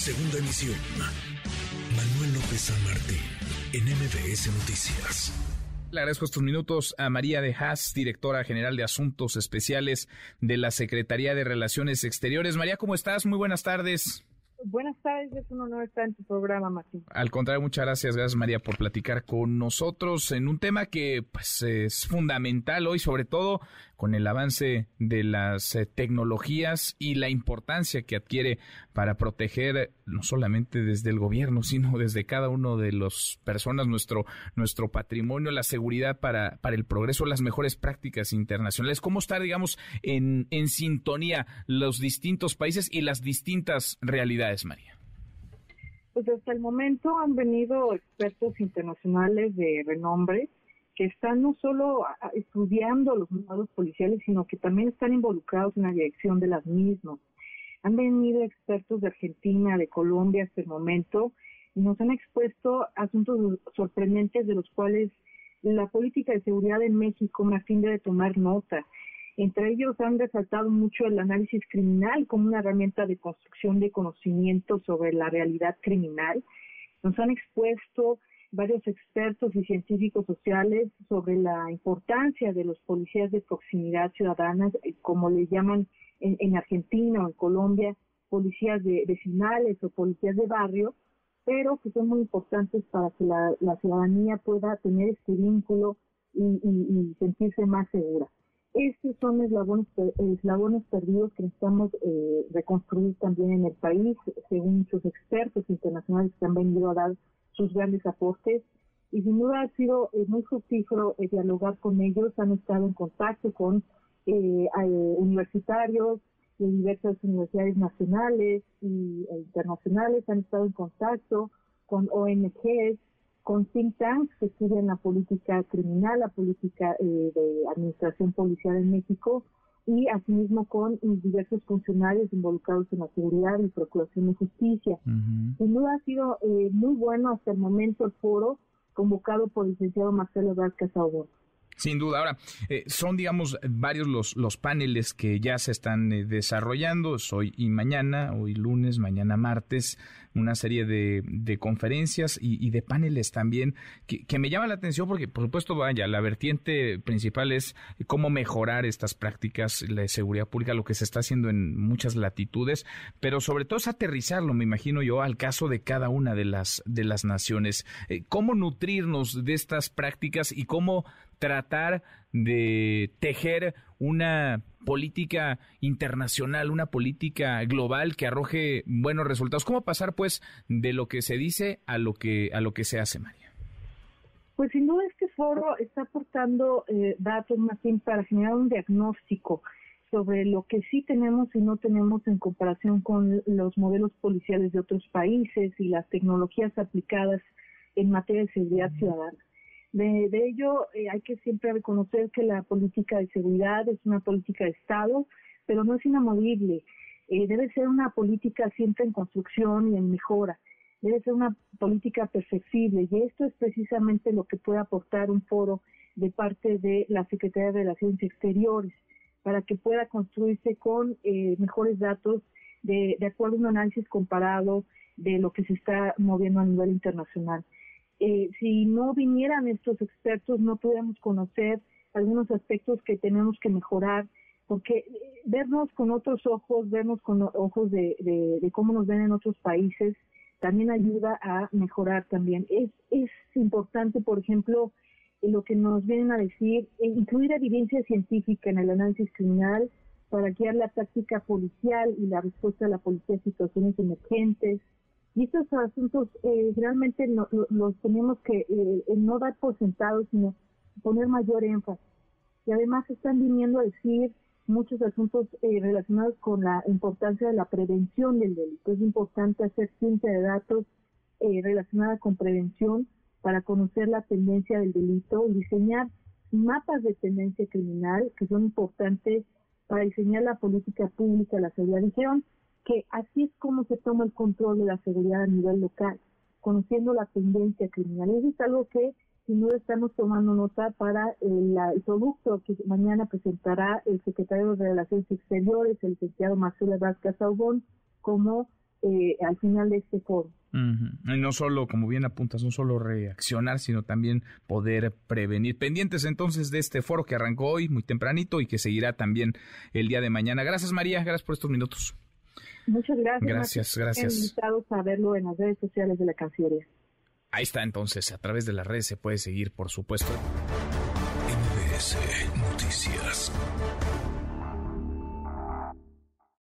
Segunda emisión. Manuel López San Martín, en MBS Noticias. Le agradezco estos minutos a María de Haas, directora general de Asuntos Especiales de la Secretaría de Relaciones Exteriores. María, ¿cómo estás? Muy buenas tardes. Buenas tardes, es un honor estar en tu programa, Martín. Al contrario, muchas gracias, gracias María por platicar con nosotros en un tema que pues es fundamental hoy, sobre todo con el avance de las eh, tecnologías y la importancia que adquiere para proteger no solamente desde el gobierno, sino desde cada uno de las personas nuestro nuestro patrimonio, la seguridad para para el progreso, las mejores prácticas internacionales. ¿Cómo estar, digamos, en en sintonía los distintos países y las distintas realidades, María? Pues hasta el momento han venido expertos internacionales de renombre que están no solo estudiando los modelos policiales, sino que también están involucrados en la dirección de las mismas. Han venido expertos de Argentina, de Colombia hasta el momento, y nos han expuesto asuntos sorprendentes de los cuales la política de seguridad en México más fin debe tomar nota. Entre ellos han resaltado mucho el análisis criminal como una herramienta de construcción de conocimiento sobre la realidad criminal. Nos han expuesto varios expertos y científicos sociales sobre la importancia de los policías de proximidad ciudadanas, eh, como le llaman en, Argentina o en Colombia, policías de vecinales o policías de barrio, pero que son muy importantes para que la, ciudadanía pueda tener este vínculo y, sentirse más segura. Estos son eslabones, eslabones perdidos que necesitamos eh, reconstruir también en el país, según muchos expertos internacionales que han venido a dar sus grandes aportes. Y sin duda ha sido eh, muy fructífero eh, dialogar con ellos, han estado en contacto con eh, universitarios de diversas universidades nacionales e internacionales, han estado en contacto con ONGs, con think tanks que estudian la política criminal, la política de administración policial en México y asimismo con diversos funcionarios involucrados en la seguridad y procuración de justicia. Sin duda ha sido eh, muy bueno hasta el momento el foro convocado por el licenciado Marcelo Vázquez Aubón. Sin duda. Ahora, eh, son, digamos, varios los, los paneles que ya se están eh, desarrollando, hoy y mañana, hoy lunes, mañana martes, una serie de, de conferencias y, de paneles también que, que, me llama la atención porque, por supuesto, vaya, la vertiente principal es cómo mejorar estas prácticas de seguridad pública, lo que se está haciendo en muchas latitudes, pero sobre todo es aterrizarlo, me imagino yo, al caso de cada una de las, de las naciones. Eh, ¿Cómo nutrirnos de estas prácticas y cómo tratar de tejer una política internacional, una política global que arroje buenos resultados. ¿Cómo pasar pues de lo que se dice a lo que a lo que se hace, María? Pues sin duda este foro está aportando eh, datos más bien para generar un diagnóstico sobre lo que sí tenemos y no tenemos en comparación con los modelos policiales de otros países y las tecnologías aplicadas en materia de seguridad ciudadana. De, ello eh, hay que siempre reconocer que la política de seguridad es una política de Estado, pero no es inamovible. Eh, debe ser una política siempre en construcción y en mejora. Debe ser una política perfectible y esto es precisamente lo que puede aportar un foro de parte de la Secretaría de Relaciones Exteriores para que pueda construirse con eh, mejores datos de, de acuerdo a un análisis comparado de lo que se está moviendo a nivel internacional. Eh, si no vinieran estos expertos, no pudiéramos conocer algunos aspectos que tenemos que mejorar, porque eh, vernos con otros ojos, vernos con ojos de, cómo nos ven en otros países, también ayuda a mejorar también. Es, es importante, por ejemplo, lo que nos vienen a decir, e incluir evidencia científica en el análisis criminal para guiar la táctica policial y la respuesta de la policía a situaciones emergentes, estos asuntos eh, realmente los tenemos que eh, no dar por sentados, sino poner mayor énfasis. Y además están viniendo a decir muchos asuntos eh, relacionados con la importancia de la prevención del delito. Es importante hacer ciencia de datos eh, relacionada con prevención para conocer la tendencia del delito y diseñar mapas de tendencia criminal que son importantes para diseñar la política pública de la seguridad. Dijeron que así es como se toma el control de la seguridad a nivel local, conociendo la tendencia criminal. Eso es algo que sin duda estamos tomando nota para el, producto que mañana presentará el secretario de Relaciones Exteriores, el licenciado Marcelo Vázquez Saubón, como eh, al final de este foro. Y no solo, como bien apuntas, no solo reaccionar, sino también poder prevenir. Pendientes entonces de este foro que arrancó hoy muy tempranito y que seguirá también el día de mañana. Gracias María, gracias por estos minutos. Muchas gracias. Gracias, gracias. invitados a verlo en las redes sociales de la Cancillería. Ahí está entonces, a través de las redes se puede seguir, por supuesto. MBS Noticias.